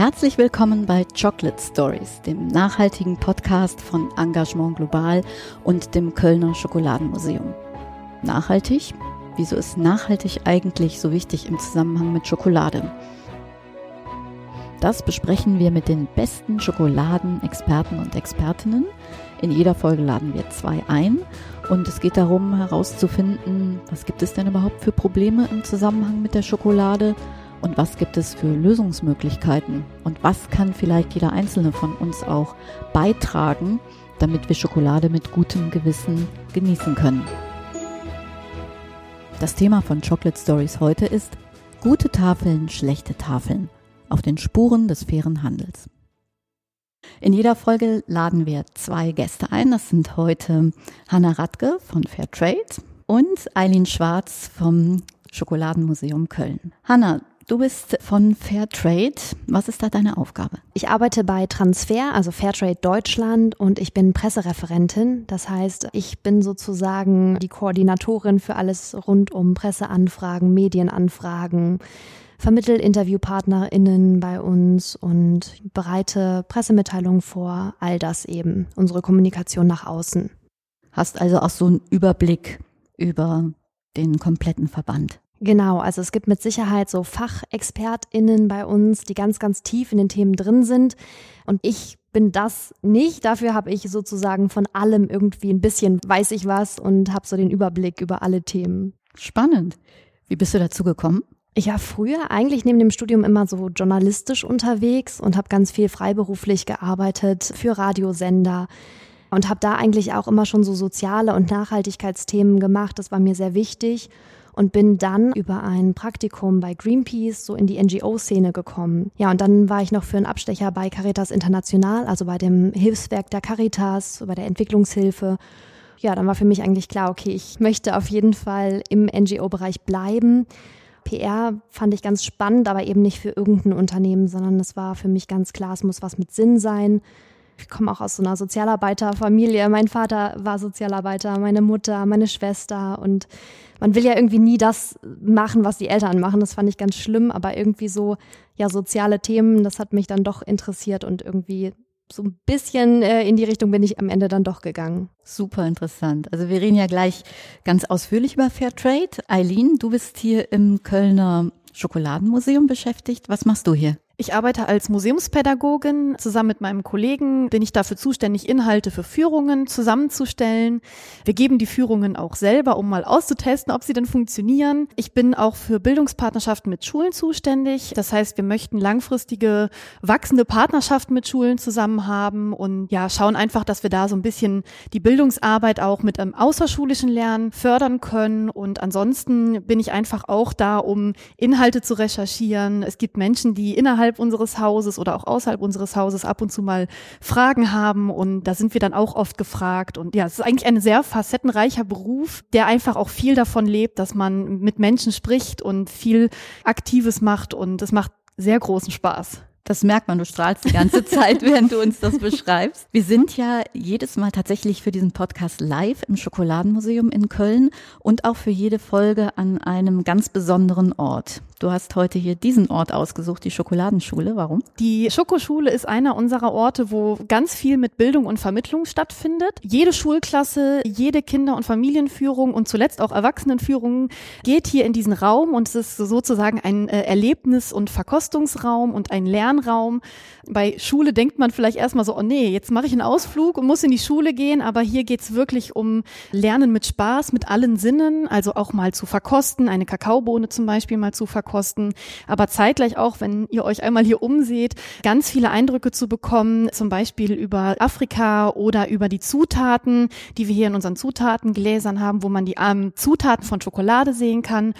Herzlich willkommen bei Chocolate Stories, dem nachhaltigen Podcast von Engagement Global und dem Kölner Schokoladenmuseum. Nachhaltig? Wieso ist nachhaltig eigentlich so wichtig im Zusammenhang mit Schokolade? Das besprechen wir mit den besten Schokoladenexperten und Expertinnen. In jeder Folge laden wir zwei ein und es geht darum herauszufinden, was gibt es denn überhaupt für Probleme im Zusammenhang mit der Schokolade und was gibt es für Lösungsmöglichkeiten und was kann vielleicht jeder einzelne von uns auch beitragen, damit wir Schokolade mit gutem Gewissen genießen können. Das Thema von Chocolate Stories heute ist gute Tafeln, schlechte Tafeln auf den Spuren des fairen Handels. In jeder Folge laden wir zwei Gäste ein. Das sind heute Hanna Radke von Fairtrade und Eileen Schwarz vom Schokoladenmuseum Köln. Hanna, Du bist von Fairtrade. Was ist da deine Aufgabe? Ich arbeite bei Transfer, also Fairtrade Deutschland und ich bin Pressereferentin. Das heißt, ich bin sozusagen die Koordinatorin für alles rund um Presseanfragen, Medienanfragen, vermittel InterviewpartnerInnen bei uns und bereite Pressemitteilungen vor, all das eben, unsere Kommunikation nach außen. Hast also auch so einen Überblick über den kompletten Verband. Genau, also es gibt mit Sicherheit so FachexpertInnen bei uns, die ganz, ganz tief in den Themen drin sind. Und ich bin das nicht. Dafür habe ich sozusagen von allem irgendwie ein bisschen weiß ich was und habe so den Überblick über alle Themen. Spannend. Wie bist du dazu gekommen? Ich war früher eigentlich neben dem Studium immer so journalistisch unterwegs und habe ganz viel freiberuflich gearbeitet für Radiosender und habe da eigentlich auch immer schon so soziale und Nachhaltigkeitsthemen gemacht. Das war mir sehr wichtig und bin dann über ein Praktikum bei Greenpeace so in die NGO-Szene gekommen. Ja, und dann war ich noch für einen Abstecher bei Caritas International, also bei dem Hilfswerk der Caritas, bei der Entwicklungshilfe. Ja, dann war für mich eigentlich klar, okay, ich möchte auf jeden Fall im NGO-Bereich bleiben. PR fand ich ganz spannend, aber eben nicht für irgendein Unternehmen, sondern es war für mich ganz klar, es muss was mit Sinn sein ich komme auch aus so einer Sozialarbeiterfamilie. Mein Vater war Sozialarbeiter, meine Mutter, meine Schwester und man will ja irgendwie nie das machen, was die Eltern machen. Das fand ich ganz schlimm, aber irgendwie so, ja, soziale Themen, das hat mich dann doch interessiert und irgendwie so ein bisschen äh, in die Richtung bin ich am Ende dann doch gegangen. Super interessant. Also wir reden ja gleich ganz ausführlich über Fairtrade. Eileen, du bist hier im Kölner Schokoladenmuseum beschäftigt. Was machst du hier? Ich arbeite als Museumspädagogin. Zusammen mit meinem Kollegen bin ich dafür zuständig, Inhalte für Führungen zusammenzustellen. Wir geben die Führungen auch selber, um mal auszutesten, ob sie denn funktionieren. Ich bin auch für Bildungspartnerschaften mit Schulen zuständig. Das heißt, wir möchten langfristige, wachsende Partnerschaften mit Schulen zusammen haben und ja, schauen einfach, dass wir da so ein bisschen die Bildungsarbeit auch mit einem außerschulischen Lernen fördern können. Und ansonsten bin ich einfach auch da, um Inhalte zu recherchieren. Es gibt Menschen, die innerhalb innerhalb unseres Hauses oder auch außerhalb unseres Hauses ab und zu mal Fragen haben und da sind wir dann auch oft gefragt und ja, es ist eigentlich ein sehr facettenreicher Beruf, der einfach auch viel davon lebt, dass man mit Menschen spricht und viel Aktives macht und es macht sehr großen Spaß. Das merkt man, du strahlst die ganze Zeit, während du uns das beschreibst. Wir sind ja jedes Mal tatsächlich für diesen Podcast live im Schokoladenmuseum in Köln und auch für jede Folge an einem ganz besonderen Ort. Du hast heute hier diesen Ort ausgesucht, die Schokoladenschule. Warum? Die Schokoschule ist einer unserer Orte, wo ganz viel mit Bildung und Vermittlung stattfindet. Jede Schulklasse, jede Kinder- und Familienführung und zuletzt auch Erwachsenenführung geht hier in diesen Raum und es ist sozusagen ein äh, Erlebnis- und Verkostungsraum und ein Lernraum. Bei Schule denkt man vielleicht erstmal so, oh nee, jetzt mache ich einen Ausflug und muss in die Schule gehen, aber hier geht's wirklich um Lernen mit Spaß, mit allen Sinnen, also auch mal zu verkosten, eine Kakaobohne zum Beispiel mal zu verkosten. Kosten, aber zeitgleich auch, wenn ihr euch einmal hier umseht, ganz viele Eindrücke zu bekommen, zum Beispiel über Afrika oder über die Zutaten, die wir hier in unseren Zutatengläsern haben, wo man die ähm, Zutaten von Schokolade sehen kann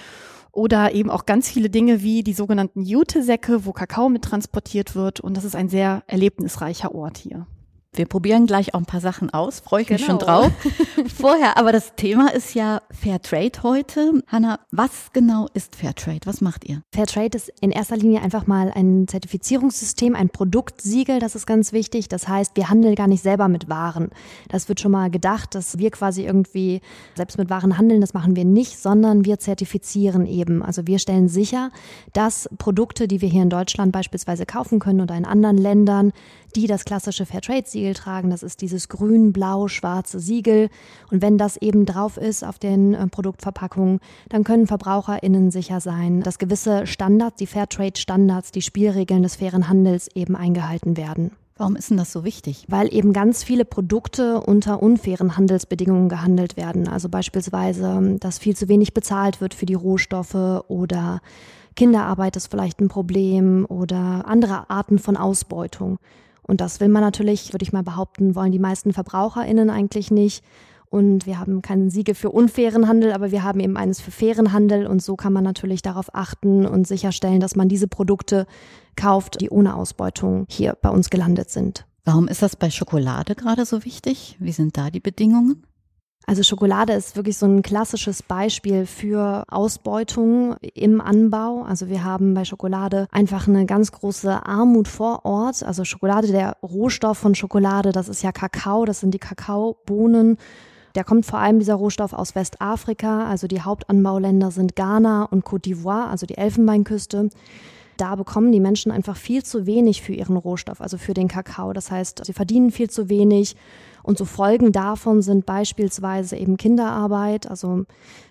oder eben auch ganz viele Dinge wie die sogenannten Jute-Säcke, wo Kakao mit transportiert wird. Und das ist ein sehr erlebnisreicher Ort hier. Wir probieren gleich auch ein paar Sachen aus, freue ich genau. mich schon genau. drauf. Vorher, aber das Thema ist ja Fairtrade heute. Hanna, was genau ist Fairtrade? Was macht ihr? Fairtrade ist in erster Linie einfach mal ein Zertifizierungssystem, ein Produktsiegel, das ist ganz wichtig. Das heißt, wir handeln gar nicht selber mit Waren. Das wird schon mal gedacht, dass wir quasi irgendwie selbst mit Waren handeln, das machen wir nicht, sondern wir zertifizieren eben. Also wir stellen sicher, dass Produkte, die wir hier in Deutschland beispielsweise kaufen können oder in anderen Ländern, die das klassische Fairtrade-Siegel tragen. Das ist dieses grün-blau-schwarze Siegel. Und wenn das eben drauf ist auf den äh, Produktverpackungen, dann können VerbraucherInnen sicher sein, dass gewisse Standards, die Fairtrade-Standards, die Spielregeln des fairen Handels eben eingehalten werden. Warum ist denn das so wichtig? Weil eben ganz viele Produkte unter unfairen Handelsbedingungen gehandelt werden. Also beispielsweise, dass viel zu wenig bezahlt wird für die Rohstoffe oder Kinderarbeit ist vielleicht ein Problem oder andere Arten von Ausbeutung. Und das will man natürlich, würde ich mal behaupten, wollen die meisten VerbraucherInnen eigentlich nicht. Und wir haben keinen Siegel für unfairen Handel, aber wir haben eben eines für fairen Handel. Und so kann man natürlich darauf achten und sicherstellen, dass man diese Produkte kauft, die ohne Ausbeutung hier bei uns gelandet sind. Warum ist das bei Schokolade gerade so wichtig? Wie sind da die Bedingungen? Also Schokolade ist wirklich so ein klassisches Beispiel für Ausbeutung im Anbau. Also wir haben bei Schokolade einfach eine ganz große Armut vor Ort. Also Schokolade, der Rohstoff von Schokolade, das ist ja Kakao, das sind die Kakaobohnen. Der kommt vor allem dieser Rohstoff aus Westafrika. Also die Hauptanbauländer sind Ghana und Côte d'Ivoire, also die Elfenbeinküste da bekommen die Menschen einfach viel zu wenig für ihren Rohstoff, also für den Kakao. Das heißt, sie verdienen viel zu wenig und so Folgen davon sind beispielsweise eben Kinderarbeit, also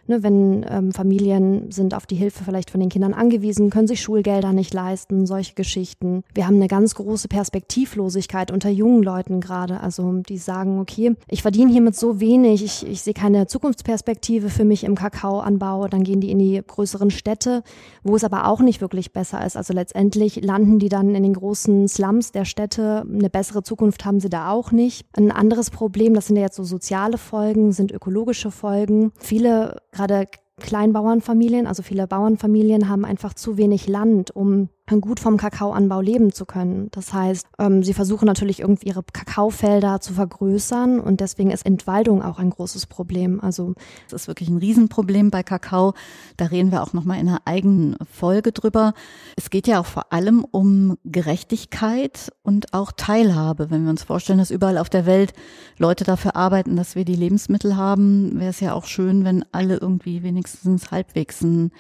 ne, wenn ähm, Familien sind auf die Hilfe vielleicht von den Kindern angewiesen, können sich Schulgelder nicht leisten, solche Geschichten. Wir haben eine ganz große Perspektivlosigkeit unter jungen Leuten gerade, also die sagen, okay, ich verdiene hiermit so wenig, ich, ich sehe keine Zukunftsperspektive für mich im Kakaoanbau, dann gehen die in die größeren Städte, wo es aber auch nicht wirklich besser ist. Also letztendlich landen die dann in den großen Slums der Städte, eine bessere Zukunft haben sie da auch nicht. Ein anderes Problem, das sind ja jetzt so soziale Folgen, sind ökologische Folgen. Viele gerade Kleinbauernfamilien, also viele Bauernfamilien haben einfach zu wenig Land, um gut vom Kakaoanbau leben zu können. Das heißt, ähm, sie versuchen natürlich irgendwie ihre Kakaofelder zu vergrößern und deswegen ist Entwaldung auch ein großes Problem. Also das ist wirklich ein Riesenproblem bei Kakao. Da reden wir auch noch mal in einer eigenen Folge drüber. Es geht ja auch vor allem um Gerechtigkeit und auch Teilhabe. Wenn wir uns vorstellen, dass überall auf der Welt Leute dafür arbeiten, dass wir die Lebensmittel haben, wäre es ja auch schön, wenn alle irgendwie wenigstens halbwegs ein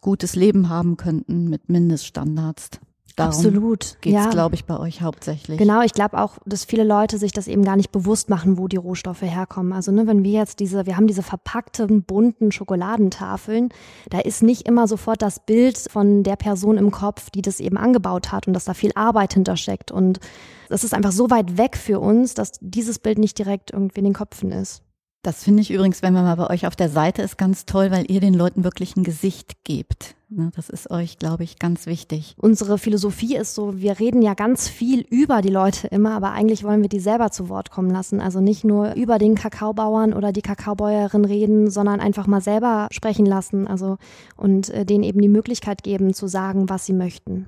gutes Leben haben könnten mit Mindeststandards. Darum Absolut. Geht es, ja. glaube ich, bei euch hauptsächlich. Genau, ich glaube auch, dass viele Leute sich das eben gar nicht bewusst machen, wo die Rohstoffe herkommen. Also ne, wenn wir jetzt diese, wir haben diese verpackten, bunten Schokoladentafeln, da ist nicht immer sofort das Bild von der Person im Kopf, die das eben angebaut hat und dass da viel Arbeit hintersteckt. Und das ist einfach so weit weg für uns, dass dieses Bild nicht direkt irgendwie in den Köpfen ist. Das finde ich übrigens, wenn man mal bei euch auf der Seite ist, ganz toll, weil ihr den Leuten wirklich ein Gesicht gebt. Ne, das ist euch, glaube ich, ganz wichtig. Unsere Philosophie ist so, wir reden ja ganz viel über die Leute immer, aber eigentlich wollen wir die selber zu Wort kommen lassen. Also nicht nur über den Kakaobauern oder die Kakaobäuerin reden, sondern einfach mal selber sprechen lassen. Also und äh, denen eben die Möglichkeit geben, zu sagen, was sie möchten.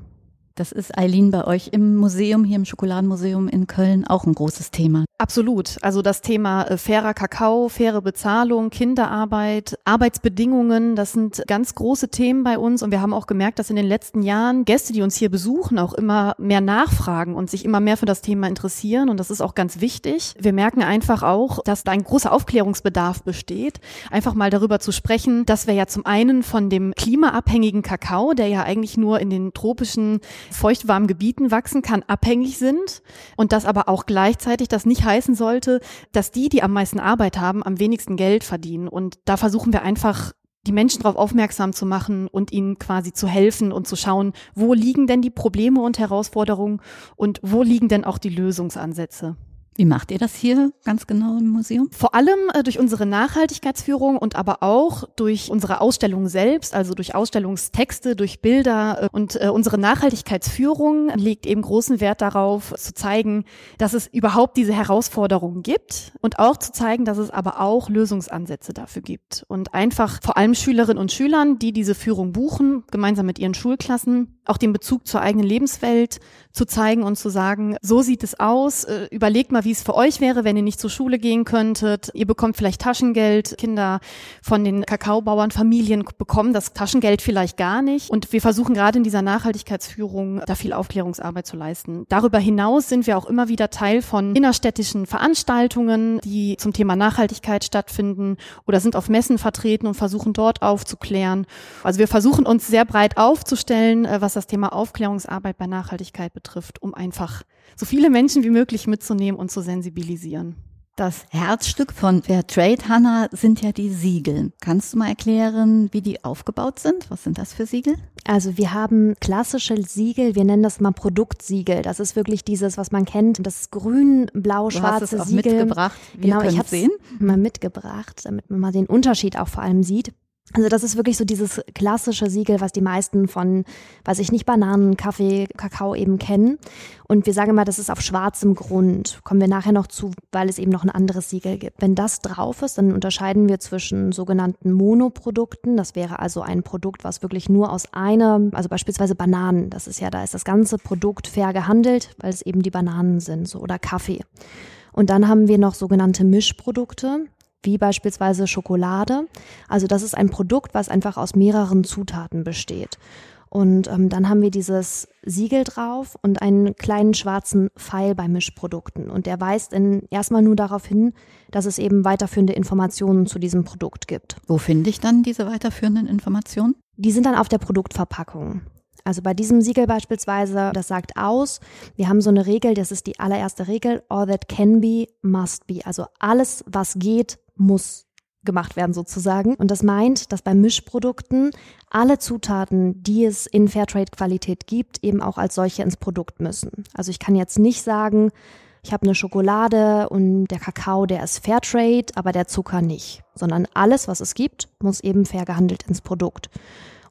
Das ist Eileen bei euch im Museum, hier im Schokoladenmuseum in Köln, auch ein großes Thema. Absolut. Also das Thema äh, fairer Kakao, faire Bezahlung, Kinderarbeit, Arbeitsbedingungen, das sind ganz große Themen bei uns. Und wir haben auch gemerkt, dass in den letzten Jahren Gäste, die uns hier besuchen, auch immer mehr nachfragen und sich immer mehr für das Thema interessieren. Und das ist auch ganz wichtig. Wir merken einfach auch, dass da ein großer Aufklärungsbedarf besteht, einfach mal darüber zu sprechen, dass wir ja zum einen von dem klimaabhängigen Kakao, der ja eigentlich nur in den tropischen feuchtwarmen Gebieten wachsen kann, abhängig sind und das aber auch gleichzeitig das nicht heißen sollte, dass die, die am meisten Arbeit haben, am wenigsten Geld verdienen. Und da versuchen wir einfach die Menschen darauf aufmerksam zu machen und ihnen quasi zu helfen und zu schauen, wo liegen denn die Probleme und Herausforderungen und wo liegen denn auch die Lösungsansätze. Wie macht ihr das hier ganz genau im Museum? Vor allem äh, durch unsere Nachhaltigkeitsführung und aber auch durch unsere Ausstellung selbst, also durch Ausstellungstexte, durch Bilder. Äh, und äh, unsere Nachhaltigkeitsführung legt eben großen Wert darauf, zu zeigen, dass es überhaupt diese Herausforderungen gibt und auch zu zeigen, dass es aber auch Lösungsansätze dafür gibt. Und einfach vor allem Schülerinnen und Schülern, die diese Führung buchen, gemeinsam mit ihren Schulklassen, auch den Bezug zur eigenen Lebenswelt zu zeigen und zu sagen, so sieht es aus. Äh, überlegt mal, wie es für euch wäre, wenn ihr nicht zur Schule gehen könntet. Ihr bekommt vielleicht Taschengeld. Kinder von den Kakaobauern, Familien bekommen das Taschengeld vielleicht gar nicht. Und wir versuchen gerade in dieser Nachhaltigkeitsführung da viel Aufklärungsarbeit zu leisten. Darüber hinaus sind wir auch immer wieder Teil von innerstädtischen Veranstaltungen, die zum Thema Nachhaltigkeit stattfinden oder sind auf Messen vertreten und versuchen dort aufzuklären. Also wir versuchen uns sehr breit aufzustellen, äh, was das Thema Aufklärungsarbeit bei Nachhaltigkeit betrifft, um einfach so viele Menschen wie möglich mitzunehmen und zu sensibilisieren. Das Herzstück von Fairtrade, Hanna, sind ja die Siegel. Kannst du mal erklären, wie die aufgebaut sind? Was sind das für Siegel? Also wir haben klassische Siegel, wir nennen das mal Produktsiegel. Das ist wirklich dieses, was man kennt, das grün-blau-schwarze es Siegel. mitgebracht. Wir genau, ich habe sehen. mal mitgebracht, damit man mal den Unterschied auch vor allem sieht. Also das ist wirklich so dieses klassische Siegel, was die meisten von, weiß ich nicht, Bananen, Kaffee, Kakao eben kennen. Und wir sagen mal, das ist auf schwarzem Grund. Kommen wir nachher noch zu, weil es eben noch ein anderes Siegel gibt. Wenn das drauf ist, dann unterscheiden wir zwischen sogenannten Monoprodukten. Das wäre also ein Produkt, was wirklich nur aus einer, also beispielsweise Bananen. Das ist ja, da ist das ganze Produkt fair gehandelt, weil es eben die Bananen sind, so oder Kaffee. Und dann haben wir noch sogenannte Mischprodukte wie beispielsweise Schokolade. Also das ist ein Produkt, was einfach aus mehreren Zutaten besteht. Und ähm, dann haben wir dieses Siegel drauf und einen kleinen schwarzen Pfeil bei Mischprodukten. Und der weist in, erstmal nur darauf hin, dass es eben weiterführende Informationen zu diesem Produkt gibt. Wo finde ich dann diese weiterführenden Informationen? Die sind dann auf der Produktverpackung. Also bei diesem Siegel beispielsweise, das sagt aus, wir haben so eine Regel, das ist die allererste Regel, all that can be, must be. Also alles, was geht, muss gemacht werden sozusagen. Und das meint, dass bei Mischprodukten alle Zutaten, die es in Fairtrade-Qualität gibt, eben auch als solche ins Produkt müssen. Also ich kann jetzt nicht sagen, ich habe eine Schokolade und der Kakao, der ist Fairtrade, aber der Zucker nicht, sondern alles, was es gibt, muss eben fair gehandelt ins Produkt.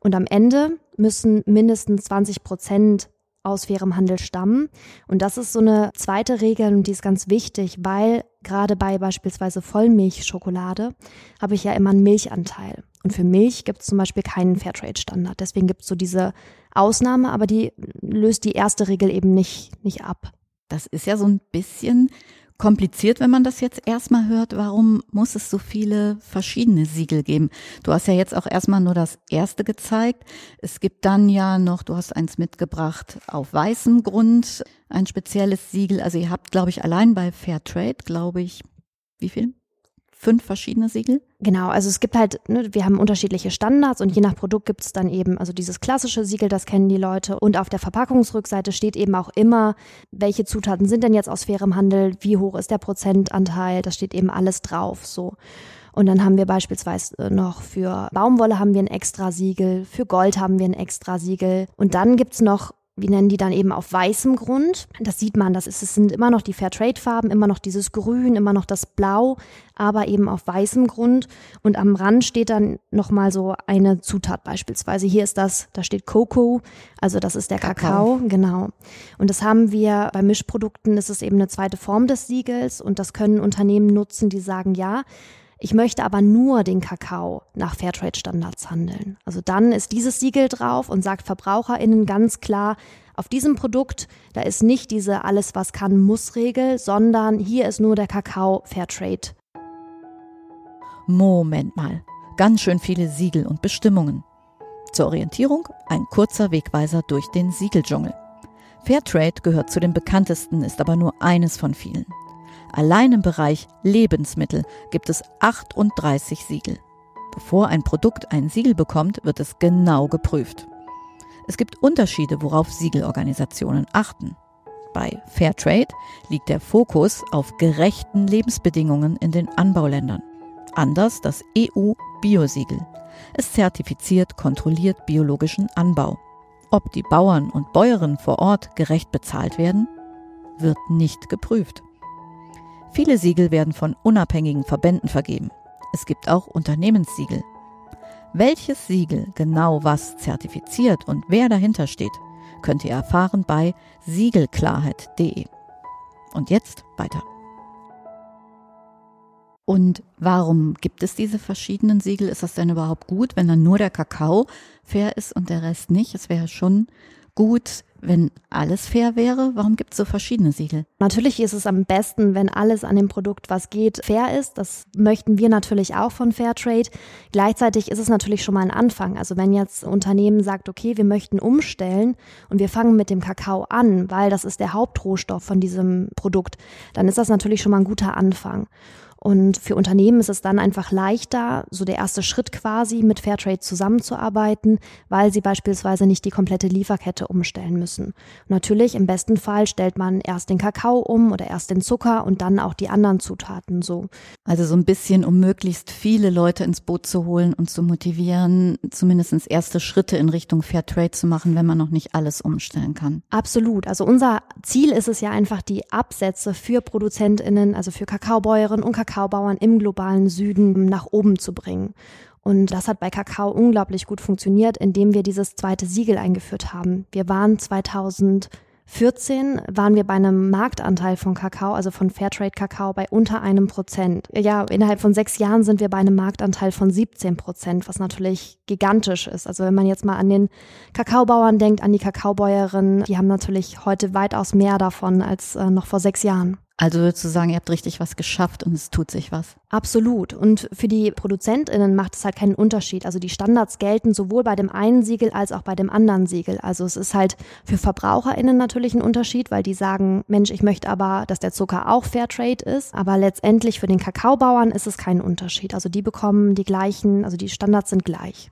Und am Ende müssen mindestens 20 Prozent aus fairem Handel stammen. Und das ist so eine zweite Regel und die ist ganz wichtig, weil gerade bei beispielsweise Vollmilchschokolade habe ich ja immer einen Milchanteil. Und für Milch gibt es zum Beispiel keinen Fairtrade-Standard. Deswegen gibt es so diese Ausnahme, aber die löst die erste Regel eben nicht, nicht ab. Das ist ja so ein bisschen kompliziert, wenn man das jetzt erstmal hört. Warum muss es so viele verschiedene Siegel geben? Du hast ja jetzt auch erstmal nur das erste gezeigt. Es gibt dann ja noch, du hast eins mitgebracht auf weißem Grund, ein spezielles Siegel. Also ihr habt, glaube ich, allein bei Fairtrade, glaube ich, wie viel? Fünf verschiedene Siegel? Genau, also es gibt halt, ne, wir haben unterschiedliche Standards und je nach Produkt gibt es dann eben, also dieses klassische Siegel, das kennen die Leute. Und auf der Verpackungsrückseite steht eben auch immer, welche Zutaten sind denn jetzt aus fairem Handel, wie hoch ist der Prozentanteil, da steht eben alles drauf. So. Und dann haben wir beispielsweise noch für Baumwolle haben wir ein extra Siegel, für Gold haben wir ein extra Siegel. Und dann gibt's noch wir nennen die dann eben auf weißem Grund. Das sieht man, das ist, es sind immer noch die Fairtrade-Farben, immer noch dieses Grün, immer noch das Blau, aber eben auf weißem Grund. Und am Rand steht dann nochmal so eine Zutat beispielsweise. Hier ist das, da steht Cocoa, also das ist der Kakao. Kakao, genau. Und das haben wir bei Mischprodukten, ist es eben eine zweite Form des Siegels und das können Unternehmen nutzen, die sagen, ja, ich möchte aber nur den Kakao nach Fairtrade-Standards handeln. Also dann ist dieses Siegel drauf und sagt VerbraucherInnen ganz klar, auf diesem Produkt, da ist nicht diese alles was kann muss Regel, sondern hier ist nur der Kakao Fairtrade. Moment mal, ganz schön viele Siegel und Bestimmungen. Zur Orientierung ein kurzer Wegweiser durch den Siegeldschungel. Fairtrade gehört zu den bekanntesten, ist aber nur eines von vielen. Allein im Bereich Lebensmittel gibt es 38 Siegel. Bevor ein Produkt ein Siegel bekommt, wird es genau geprüft. Es gibt Unterschiede, worauf Siegelorganisationen achten. Bei Fairtrade liegt der Fokus auf gerechten Lebensbedingungen in den Anbauländern. Anders das EU-Biosiegel. Es zertifiziert kontrolliert biologischen Anbau. Ob die Bauern und Bäuerinnen vor Ort gerecht bezahlt werden, wird nicht geprüft. Viele Siegel werden von unabhängigen Verbänden vergeben. Es gibt auch Unternehmenssiegel. Welches Siegel genau was zertifiziert und wer dahinter steht, könnt ihr erfahren bei siegelklarheit.de. Und jetzt weiter. Und warum gibt es diese verschiedenen Siegel? Ist das denn überhaupt gut, wenn dann nur der Kakao fair ist und der Rest nicht? Es wäre schon gut, wenn alles fair wäre? Warum gibt es so verschiedene Siegel? Natürlich ist es am besten, wenn alles an dem Produkt, was geht, fair ist. Das möchten wir natürlich auch von Fairtrade. Gleichzeitig ist es natürlich schon mal ein Anfang. Also wenn jetzt ein Unternehmen sagt, okay, wir möchten umstellen und wir fangen mit dem Kakao an, weil das ist der Hauptrohstoff von diesem Produkt, dann ist das natürlich schon mal ein guter Anfang. Und für Unternehmen ist es dann einfach leichter, so der erste Schritt quasi mit Fairtrade zusammenzuarbeiten, weil sie beispielsweise nicht die komplette Lieferkette umstellen müssen. Und natürlich, im besten Fall stellt man erst den Kakao um oder erst den Zucker und dann auch die anderen Zutaten so. Also so ein bisschen, um möglichst viele Leute ins Boot zu holen und zu motivieren, zumindest erste Schritte in Richtung Fairtrade zu machen, wenn man noch nicht alles umstellen kann. Absolut. Also unser Ziel ist es ja einfach, die Absätze für ProduzentInnen, also für Kakaobäuerinnen und Kakao Kakaobauern im globalen Süden nach oben zu bringen. Und das hat bei Kakao unglaublich gut funktioniert, indem wir dieses zweite Siegel eingeführt haben. Wir waren 2000 14 waren wir bei einem Marktanteil von Kakao, also von Fairtrade Kakao, bei unter einem Prozent. Ja, innerhalb von sechs Jahren sind wir bei einem Marktanteil von 17 Prozent, was natürlich gigantisch ist. Also wenn man jetzt mal an den Kakaobauern denkt, an die Kakaobäuerinnen, die haben natürlich heute weitaus mehr davon als äh, noch vor sechs Jahren. Also würdest du sagen, ihr habt richtig was geschafft und es tut sich was? Absolut. Und für die ProduzentInnen macht es halt keinen Unterschied. Also die Standards gelten sowohl bei dem einen Siegel als auch bei dem anderen Siegel. Also es ist halt für VerbraucherInnen natürlich ein Unterschied, weil die sagen, Mensch, ich möchte aber, dass der Zucker auch Fairtrade ist. Aber letztendlich für den Kakaobauern ist es kein Unterschied. Also die bekommen die gleichen, also die Standards sind gleich.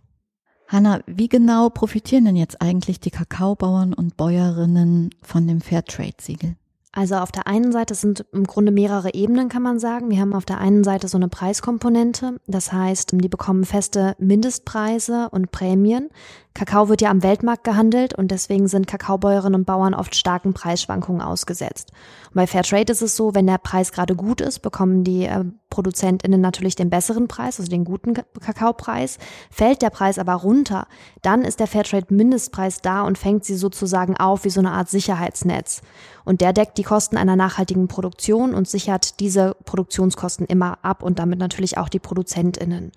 Hanna, wie genau profitieren denn jetzt eigentlich die Kakaobauern und Bäuerinnen von dem Fairtrade-Siegel? Also auf der einen Seite sind im Grunde mehrere Ebenen, kann man sagen. Wir haben auf der einen Seite so eine Preiskomponente. Das heißt, die bekommen feste Mindestpreise und Prämien. Kakao wird ja am Weltmarkt gehandelt und deswegen sind Kakaobäuerinnen und Bauern oft starken Preisschwankungen ausgesetzt. Und bei Fairtrade ist es so, wenn der Preis gerade gut ist, bekommen die äh, ProduzentInnen natürlich den besseren Preis, also den guten Kakaopreis. Fällt der Preis aber runter, dann ist der Fairtrade-Mindestpreis da und fängt sie sozusagen auf wie so eine Art Sicherheitsnetz. Und der deckt die Kosten einer nachhaltigen Produktion und sichert diese Produktionskosten immer ab und damit natürlich auch die ProduzentInnen.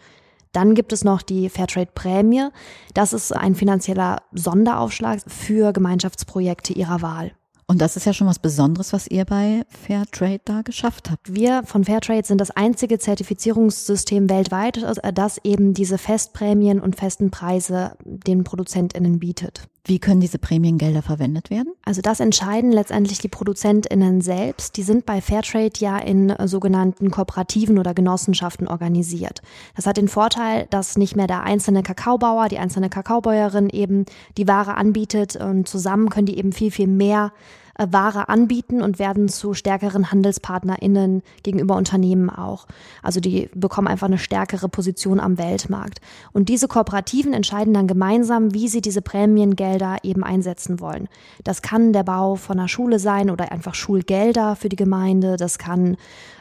Dann gibt es noch die Fairtrade-Prämie. Das ist ein finanzieller Sonderaufschlag für Gemeinschaftsprojekte ihrer Wahl. Und das ist ja schon was Besonderes, was ihr bei Fairtrade da geschafft habt. Wir von Fairtrade sind das einzige Zertifizierungssystem weltweit, das eben diese Festprämien und festen Preise den ProduzentInnen bietet. Wie können diese Prämiengelder verwendet werden? Also das entscheiden letztendlich die ProduzentInnen selbst. Die sind bei Fairtrade ja in äh, sogenannten Kooperativen oder Genossenschaften organisiert. Das hat den Vorteil, dass nicht mehr der einzelne Kakaobauer, die einzelne Kakaobäuerin eben die Ware anbietet und zusammen können die eben viel, viel mehr Ware anbieten und werden zu stärkeren HandelspartnerInnen gegenüber Unternehmen auch. Also die bekommen einfach eine stärkere Position am Weltmarkt. Und diese Kooperativen entscheiden dann gemeinsam, wie sie diese Prämiengelder eben einsetzen wollen. Das kann der Bau von einer Schule sein oder einfach Schulgelder für die Gemeinde. Das kann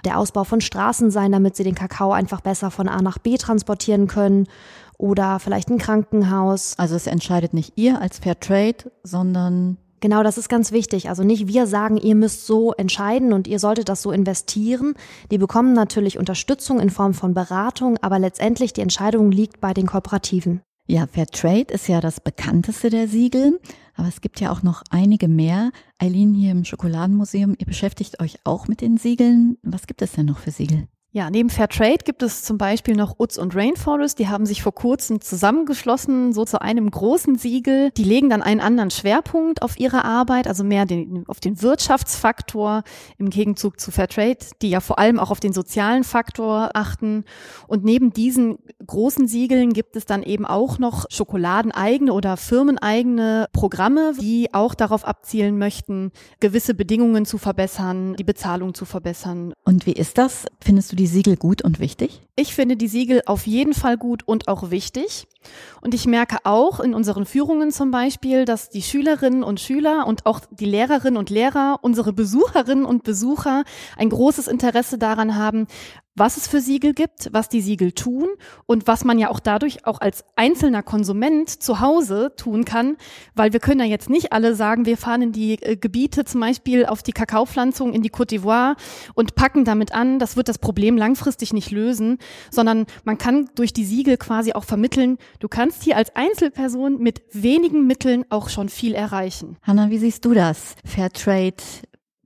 der Ausbau von Straßen sein, damit sie den Kakao einfach besser von A nach B transportieren können oder vielleicht ein Krankenhaus. Also es entscheidet nicht ihr als Fairtrade, sondern Genau, das ist ganz wichtig. Also nicht wir sagen, ihr müsst so entscheiden und ihr solltet das so investieren. Die bekommen natürlich Unterstützung in Form von Beratung, aber letztendlich die Entscheidung liegt bei den Kooperativen. Ja, Fairtrade ist ja das bekannteste der Siegel, aber es gibt ja auch noch einige mehr. Eileen hier im Schokoladenmuseum, ihr beschäftigt euch auch mit den Siegeln. Was gibt es denn noch für Siegel? Ja, neben Fairtrade gibt es zum Beispiel noch Utz und Rainforest. Die haben sich vor kurzem zusammengeschlossen, so zu einem großen Siegel. Die legen dann einen anderen Schwerpunkt auf ihre Arbeit, also mehr den, auf den Wirtschaftsfaktor im Gegenzug zu Fairtrade, die ja vor allem auch auf den sozialen Faktor achten. Und neben diesen großen Siegeln gibt es dann eben auch noch schokoladeneigene oder firmeneigene Programme, die auch darauf abzielen möchten, gewisse Bedingungen zu verbessern, die Bezahlung zu verbessern. Und wie ist das? Findest du die Siegel gut und wichtig? Ich finde die Siegel auf jeden Fall gut und auch wichtig. Und ich merke auch in unseren Führungen zum Beispiel, dass die Schülerinnen und Schüler und auch die Lehrerinnen und Lehrer, unsere Besucherinnen und Besucher ein großes Interesse daran haben, was es für Siegel gibt, was die Siegel tun und was man ja auch dadurch auch als einzelner Konsument zu Hause tun kann, weil wir können ja jetzt nicht alle sagen, wir fahren in die äh, Gebiete zum Beispiel auf die Kakaopflanzung in die Côte d'Ivoire und packen damit an. Das wird das Problem langfristig nicht lösen, sondern man kann durch die Siegel quasi auch vermitteln, du kannst hier als Einzelperson mit wenigen Mitteln auch schon viel erreichen. Hanna, wie siehst du das? Fairtrade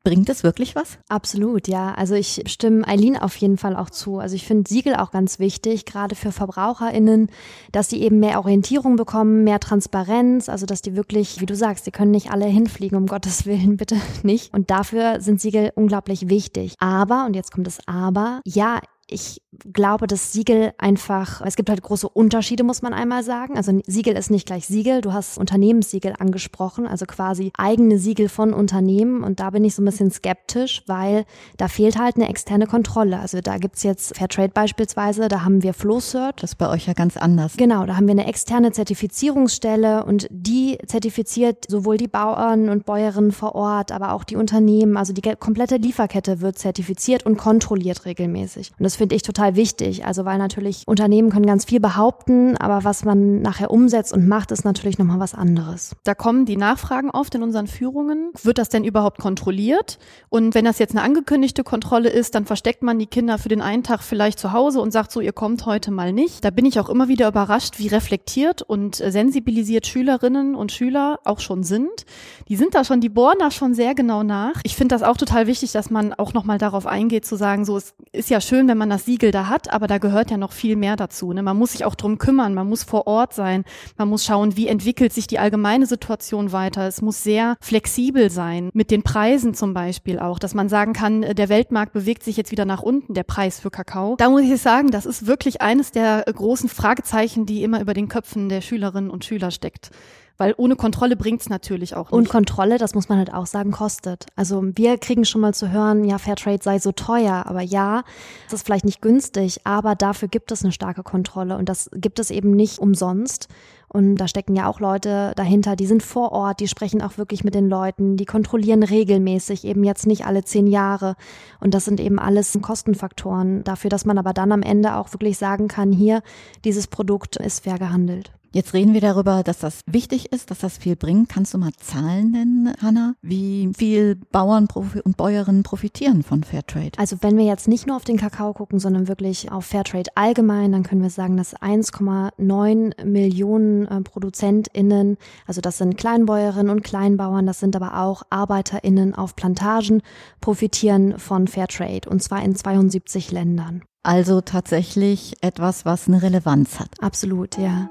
Bringt es wirklich was? Absolut, ja. Also ich stimme Eileen auf jeden Fall auch zu. Also ich finde Siegel auch ganz wichtig, gerade für VerbraucherInnen, dass sie eben mehr Orientierung bekommen, mehr Transparenz, also dass die wirklich, wie du sagst, die können nicht alle hinfliegen, um Gottes Willen, bitte nicht. Und dafür sind Siegel unglaublich wichtig. Aber, und jetzt kommt das Aber, ja, ich glaube, dass Siegel einfach, es gibt halt große Unterschiede, muss man einmal sagen. Also Siegel ist nicht gleich Siegel. Du hast Unternehmenssiegel angesprochen, also quasi eigene Siegel von Unternehmen. Und da bin ich so ein bisschen skeptisch, weil da fehlt halt eine externe Kontrolle. Also da gibt's jetzt Fairtrade beispielsweise, da haben wir FlowCert. Das ist bei euch ja ganz anders. Genau, da haben wir eine externe Zertifizierungsstelle und die zertifiziert sowohl die Bauern und Bäuerinnen vor Ort, aber auch die Unternehmen. Also die komplette Lieferkette wird zertifiziert und kontrolliert regelmäßig. Und finde ich total wichtig. Also weil natürlich Unternehmen können ganz viel behaupten, aber was man nachher umsetzt und macht, ist natürlich nochmal was anderes. Da kommen die Nachfragen oft in unseren Führungen. Wird das denn überhaupt kontrolliert? Und wenn das jetzt eine angekündigte Kontrolle ist, dann versteckt man die Kinder für den einen Tag vielleicht zu Hause und sagt so, ihr kommt heute mal nicht. Da bin ich auch immer wieder überrascht, wie reflektiert und sensibilisiert Schülerinnen und Schüler auch schon sind. Die sind da schon, die bohren da schon sehr genau nach. Ich finde das auch total wichtig, dass man auch nochmal darauf eingeht, zu sagen, so, es ist ja schön, wenn man das Siegel da hat, aber da gehört ja noch viel mehr dazu. Ne? Man muss sich auch drum kümmern, man muss vor Ort sein, man muss schauen, wie entwickelt sich die allgemeine Situation weiter. Es muss sehr flexibel sein, mit den Preisen zum Beispiel auch, dass man sagen kann, der Weltmarkt bewegt sich jetzt wieder nach unten, der Preis für Kakao. Da muss ich sagen, das ist wirklich eines der großen Fragezeichen, die immer über den Köpfen der Schülerinnen und Schüler steckt. Weil ohne Kontrolle bringt's natürlich auch nicht. Und Kontrolle, das muss man halt auch sagen, kostet. Also wir kriegen schon mal zu hören, ja, Fairtrade sei so teuer. Aber ja, es ist vielleicht nicht günstig, aber dafür gibt es eine starke Kontrolle. Und das gibt es eben nicht umsonst. Und da stecken ja auch Leute dahinter, die sind vor Ort, die sprechen auch wirklich mit den Leuten, die kontrollieren regelmäßig, eben jetzt nicht alle zehn Jahre. Und das sind eben alles Kostenfaktoren dafür, dass man aber dann am Ende auch wirklich sagen kann, hier, dieses Produkt ist fair gehandelt. Jetzt reden wir darüber, dass das wichtig ist, dass das viel bringt. Kannst du mal Zahlen nennen, Hanna? Wie viel Bauern und Bäuerinnen profitieren von Fairtrade? Also wenn wir jetzt nicht nur auf den Kakao gucken, sondern wirklich auf Fairtrade allgemein, dann können wir sagen, dass 1,9 Millionen äh, ProduzentInnen, also das sind Kleinbäuerinnen und Kleinbauern, das sind aber auch ArbeiterInnen auf Plantagen, profitieren von Fairtrade und zwar in 72 Ländern. Also tatsächlich etwas, was eine Relevanz hat. Absolut, ja.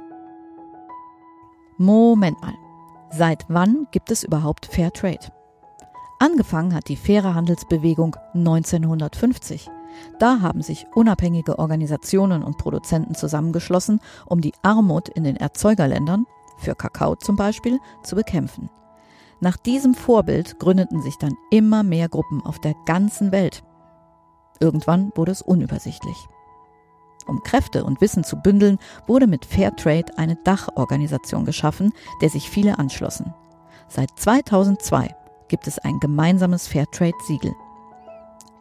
Moment mal. Seit wann gibt es überhaupt Fair Trade? Angefangen hat die faire Handelsbewegung 1950. Da haben sich unabhängige Organisationen und Produzenten zusammengeschlossen, um die Armut in den Erzeugerländern, für Kakao zum Beispiel, zu bekämpfen. Nach diesem Vorbild gründeten sich dann immer mehr Gruppen auf der ganzen Welt. Irgendwann wurde es unübersichtlich. Um Kräfte und Wissen zu bündeln, wurde mit Fairtrade eine Dachorganisation geschaffen, der sich viele anschlossen. Seit 2002 gibt es ein gemeinsames Fairtrade-Siegel.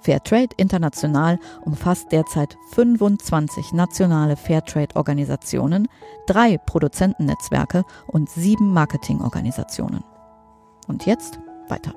Fairtrade International umfasst derzeit 25 nationale Fairtrade-Organisationen, drei Produzentennetzwerke und sieben Marketingorganisationen. Und jetzt weiter.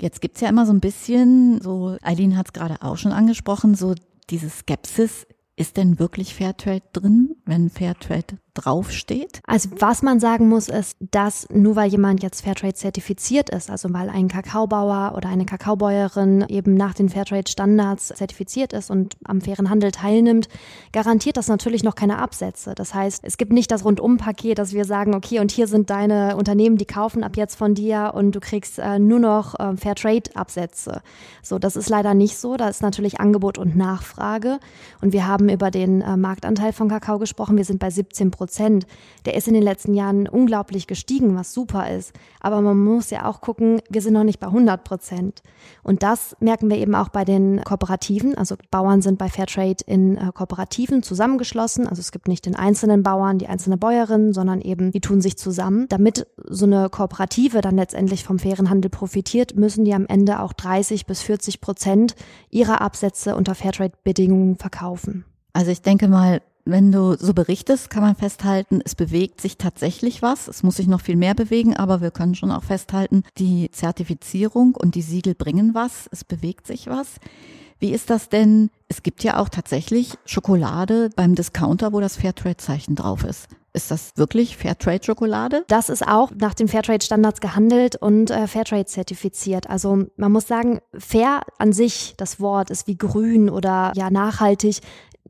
Jetzt gibt's ja immer so ein bisschen, so Eileen hat es gerade auch schon angesprochen, so diese Skepsis, ist denn wirklich Fairtrade drin, wenn Fairtrade draufsteht? Also was man sagen muss, ist, dass nur weil jemand jetzt Fairtrade zertifiziert ist, also weil ein Kakaobauer oder eine Kakaobäuerin eben nach den Fairtrade-Standards zertifiziert ist und am fairen Handel teilnimmt, garantiert das natürlich noch keine Absätze. Das heißt, es gibt nicht das Rundum-Paket, dass wir sagen, okay, und hier sind deine Unternehmen, die kaufen ab jetzt von dir und du kriegst äh, nur noch äh, Fairtrade-Absätze. So, das ist leider nicht so. Da ist natürlich Angebot und Nachfrage. Und wir haben über den äh, Marktanteil von Kakao gesprochen. Wir sind bei 17 Prozent. Prozent, der ist in den letzten Jahren unglaublich gestiegen, was super ist. Aber man muss ja auch gucken, wir sind noch nicht bei 100 Prozent. Und das merken wir eben auch bei den Kooperativen. Also Bauern sind bei Fairtrade in äh, Kooperativen zusammengeschlossen. Also es gibt nicht den einzelnen Bauern, die einzelne Bäuerin, sondern eben die tun sich zusammen. Damit so eine Kooperative dann letztendlich vom fairen Handel profitiert, müssen die am Ende auch 30 bis 40 Prozent ihrer Absätze unter Fairtrade-Bedingungen verkaufen. Also ich denke mal, wenn du so berichtest, kann man festhalten, es bewegt sich tatsächlich was. Es muss sich noch viel mehr bewegen, aber wir können schon auch festhalten, die Zertifizierung und die Siegel bringen was. Es bewegt sich was. Wie ist das denn? Es gibt ja auch tatsächlich Schokolade beim Discounter, wo das Fairtrade-Zeichen drauf ist. Ist das wirklich Fairtrade-Schokolade? Das ist auch nach den Fairtrade-Standards gehandelt und äh, Fairtrade zertifiziert. Also man muss sagen, fair an sich, das Wort ist wie grün oder ja nachhaltig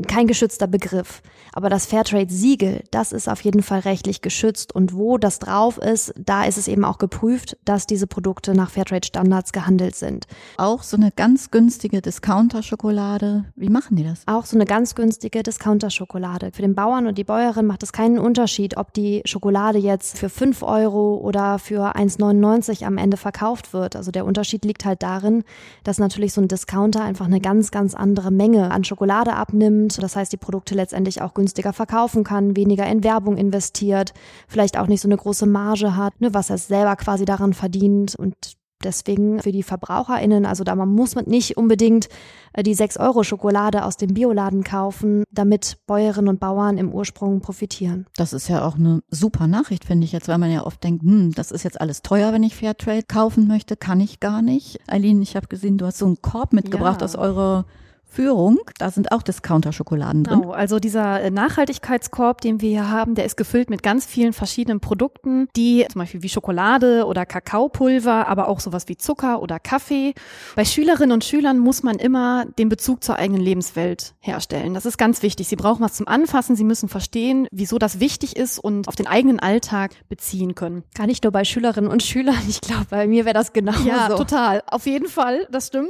kein geschützter Begriff. Aber das Fairtrade-Siegel, das ist auf jeden Fall rechtlich geschützt. Und wo das drauf ist, da ist es eben auch geprüft, dass diese Produkte nach Fairtrade-Standards gehandelt sind. Auch so eine ganz günstige Discounter-Schokolade. Wie machen die das? Auch so eine ganz günstige Discounter-Schokolade. Für den Bauern und die Bäuerin macht es keinen Unterschied, ob die Schokolade jetzt für 5 Euro oder für 1,99 am Ende verkauft wird. Also der Unterschied liegt halt darin, dass natürlich so ein Discounter einfach eine ganz, ganz andere Menge an Schokolade abnimmt nimmt, das heißt die Produkte letztendlich auch günstiger verkaufen kann, weniger in Werbung investiert, vielleicht auch nicht so eine große Marge hat, ne, was er selber quasi daran verdient und Deswegen für die VerbraucherInnen, also da man muss man nicht unbedingt äh, die 6 Euro Schokolade aus dem Bioladen kaufen, damit Bäuerinnen und Bauern im Ursprung profitieren. Das ist ja auch eine super Nachricht, finde ich jetzt, weil man ja oft denkt, hm, das ist jetzt alles teuer, wenn ich Fairtrade kaufen möchte, kann ich gar nicht. Eileen, ich habe gesehen, du hast so einen Korb mitgebracht ja. aus eurer Führung. Da sind auch Discounter-Schokoladen drin. Genau, also dieser äh, Nachhaltigkeitskorb, den wir hier haben, der ist gefüllt mit ganz vielen verschiedenen Produkten, die zum Beispiel wie Schokolade oder Kakaopulver, aber auch sowas wie Zucker oder Kaffee. Bei Schülerinnen und Schülern muss man immer den Bezug zur eigenen Lebenswelt herstellen. Das ist ganz wichtig. Sie brauchen was zum Anfassen. Sie müssen verstehen, wieso das wichtig ist und auf den eigenen Alltag beziehen können. Gar nicht nur bei Schülerinnen und Schülern. Ich glaube, bei mir wäre das genauso. Ja, total. Auf jeden Fall. Das stimmt.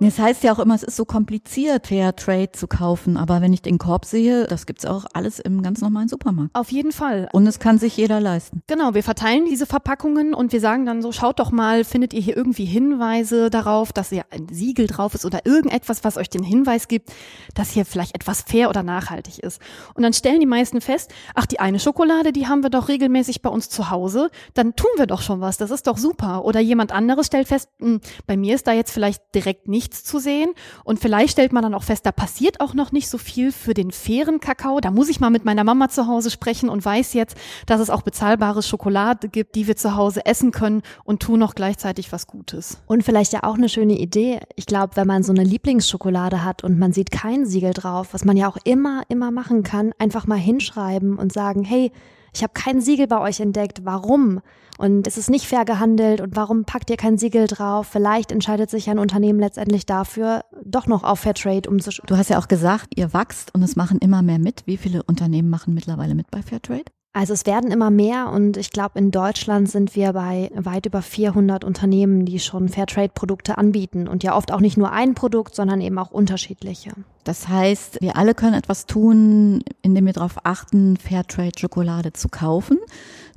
Das heißt ja auch immer, es ist so kompliziert, Fair Trade zu kaufen. Aber wenn ich den Korb sehe, das gibt's auch alles im ganz normalen Supermarkt. Auf jeden Fall. Und es kann sich jeder leisten. Genau, wir verteilen diese Verpackungen und wir sagen dann so, schaut doch mal, findet ihr hier irgendwie Hinweise darauf, dass hier ein Siegel drauf ist oder irgendetwas, was euch den Hinweis gibt, dass hier vielleicht etwas fair oder nachhaltig ist. Und dann stellen die meisten fest, ach, die eine Schokolade, die haben wir doch regelmäßig bei uns zu Hause, dann tun wir doch schon was, das ist doch super. Oder jemand anderes stellt fest, mh, hm, bei mir ist da jetzt vielleicht direkt nicht nichts zu sehen. Und vielleicht stellt man dann auch fest, da passiert auch noch nicht so viel für den fairen Kakao. Da muss ich mal mit meiner Mama zu Hause sprechen und weiß jetzt, dass es auch bezahlbare Schokolade gibt, die wir zu Hause essen können und tun noch gleichzeitig was Gutes. Und vielleicht ja auch eine schöne Idee. Ich glaube, wenn man so eine Lieblingsschokolade hat und man sieht kein Siegel drauf, was man ja auch immer, immer machen kann, einfach mal hinschreiben und sagen, hey, ich habe kein Siegel bei euch entdeckt. Warum? Und es ist nicht fair gehandelt und warum packt ihr kein Siegel drauf? Vielleicht entscheidet sich ein Unternehmen letztendlich dafür, doch noch auf Fairtrade umzuschauen. Du hast ja auch gesagt, ihr wachst und es machen immer mehr mit. Wie viele Unternehmen machen mittlerweile mit bei Fairtrade? Also es werden immer mehr und ich glaube, in Deutschland sind wir bei weit über 400 Unternehmen, die schon Fairtrade-Produkte anbieten und ja oft auch nicht nur ein Produkt, sondern eben auch unterschiedliche. Das heißt, wir alle können etwas tun, indem wir darauf achten, Fairtrade-Schokolade zu kaufen.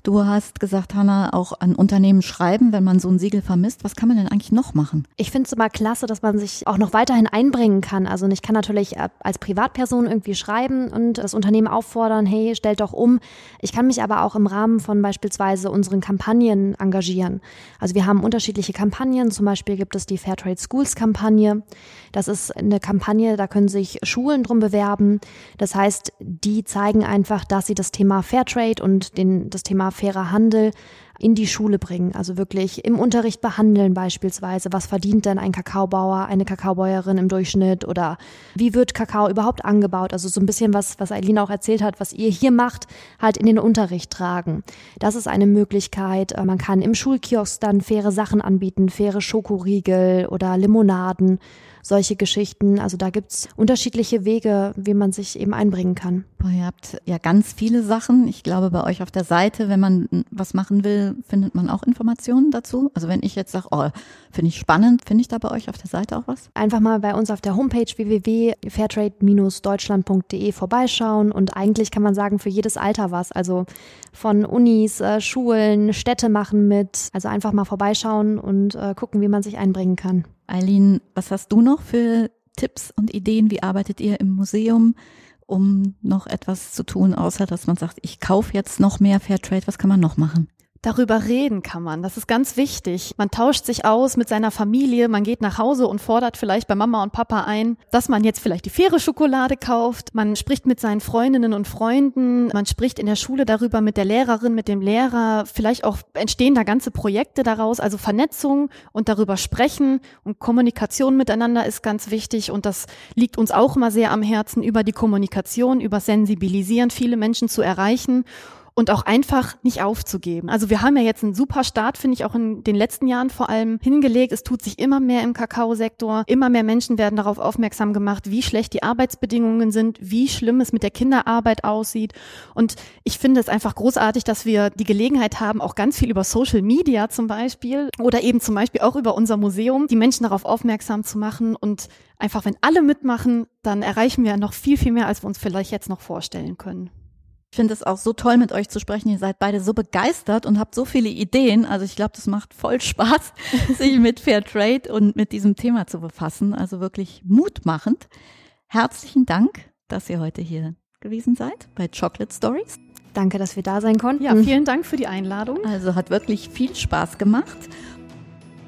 Du hast gesagt, Hanna, auch an Unternehmen schreiben, wenn man so ein Siegel vermisst. Was kann man denn eigentlich noch machen? Ich finde es immer klasse, dass man sich auch noch weiterhin einbringen kann. Also ich kann natürlich äh, als Privatperson irgendwie schreiben und das Unternehmen auffordern, hey, stellt doch um. Ich kann mich aber auch im Rahmen von beispielsweise unseren Kampagnen engagieren. Also wir haben unterschiedliche Kampagnen. Zum Beispiel gibt es die Fairtrade Schools Kampagne. Das ist eine Kampagne, da können sich Schulen drum bewerben. Das heißt, die zeigen einfach, dass sie das Thema Fairtrade und den, das Thema fairer Handel in die Schule bringen. Also wirklich im Unterricht behandeln beispielsweise. Was verdient denn ein Kakaobauer, eine Kakaobäuerin im Durchschnitt? Oder wie wird Kakao überhaupt angebaut? Also so ein bisschen was, was Eileen auch erzählt hat, was ihr hier macht, halt in den Unterricht tragen. Das ist eine Möglichkeit. Man kann im Schulkiosk dann faire Sachen anbieten, faire Schokoriegel oder Limonaden solche Geschichten. Also da gibt's unterschiedliche Wege, wie man sich eben einbringen kann. Boah, ihr habt ja ganz viele Sachen. Ich glaube, bei euch auf der Seite, wenn man was machen will, findet man auch Informationen dazu? Also wenn ich jetzt sage, oh, finde ich spannend, finde ich da bei euch auf der Seite auch was? Einfach mal bei uns auf der Homepage www.fairtrade-deutschland.de vorbeischauen und eigentlich kann man sagen, für jedes Alter was. Also von Unis, äh, Schulen, Städte machen mit. Also einfach mal vorbeischauen und äh, gucken, wie man sich einbringen kann. Eileen, was hast du noch für Tipps und Ideen? Wie arbeitet ihr im Museum? um noch etwas zu tun, außer dass man sagt, ich kaufe jetzt noch mehr Fairtrade? Was kann man noch machen? Darüber reden kann man. Das ist ganz wichtig. Man tauscht sich aus mit seiner Familie. Man geht nach Hause und fordert vielleicht bei Mama und Papa ein, dass man jetzt vielleicht die faire Schokolade kauft. Man spricht mit seinen Freundinnen und Freunden. Man spricht in der Schule darüber mit der Lehrerin, mit dem Lehrer. Vielleicht auch entstehen da ganze Projekte daraus. Also Vernetzung und darüber sprechen und Kommunikation miteinander ist ganz wichtig. Und das liegt uns auch immer sehr am Herzen, über die Kommunikation, über Sensibilisieren, viele Menschen zu erreichen und auch einfach nicht aufzugeben. Also wir haben ja jetzt einen super Start, finde ich, auch in den letzten Jahren vor allem hingelegt. Es tut sich immer mehr im Kakaosektor. Immer mehr Menschen werden darauf aufmerksam gemacht, wie schlecht die Arbeitsbedingungen sind, wie schlimm es mit der Kinderarbeit aussieht. Und ich finde es einfach großartig, dass wir die Gelegenheit haben, auch ganz viel über Social Media zum Beispiel oder eben zum Beispiel auch über unser Museum, die Menschen darauf aufmerksam zu machen und einfach, wenn alle mitmachen, dann erreichen wir noch viel, viel mehr, als wir uns vielleicht jetzt noch vorstellen können. Ich finde es auch so toll, mit euch zu sprechen. Ihr seid beide so begeistert und habt so viele Ideen. Also ich glaube, das macht voll Spaß, sich mit Fair Trade und mit diesem Thema zu befassen. Also wirklich mutmachend. Herzlichen Dank, dass ihr heute hier gewesen seid bei Chocolate Stories. Danke, dass wir da sein konnten. Ja, vielen Dank für die Einladung. Also hat wirklich viel Spaß gemacht.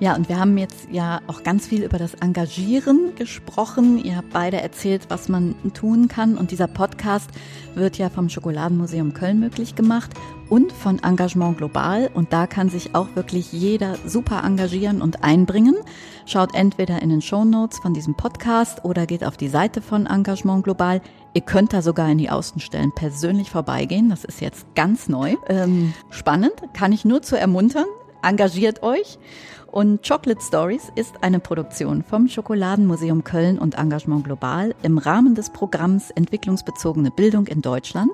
Ja, und wir haben jetzt ja auch ganz viel über das Engagieren gesprochen. Ihr habt beide erzählt, was man tun kann. Und dieser Podcast wird ja vom Schokoladenmuseum Köln möglich gemacht und von Engagement Global. Und da kann sich auch wirklich jeder super engagieren und einbringen. Schaut entweder in den Show Notes von diesem Podcast oder geht auf die Seite von Engagement Global. Ihr könnt da sogar in die Außenstellen persönlich vorbeigehen. Das ist jetzt ganz neu. Ähm, spannend, kann ich nur zu ermuntern. Engagiert euch. Und Chocolate Stories ist eine Produktion vom Schokoladenmuseum Köln und Engagement Global im Rahmen des Programms Entwicklungsbezogene Bildung in Deutschland.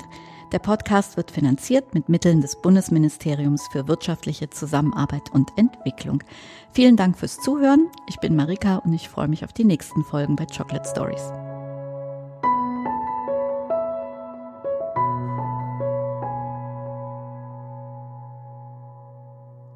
Der Podcast wird finanziert mit Mitteln des Bundesministeriums für wirtschaftliche Zusammenarbeit und Entwicklung. Vielen Dank fürs Zuhören. Ich bin Marika und ich freue mich auf die nächsten Folgen bei Chocolate Stories.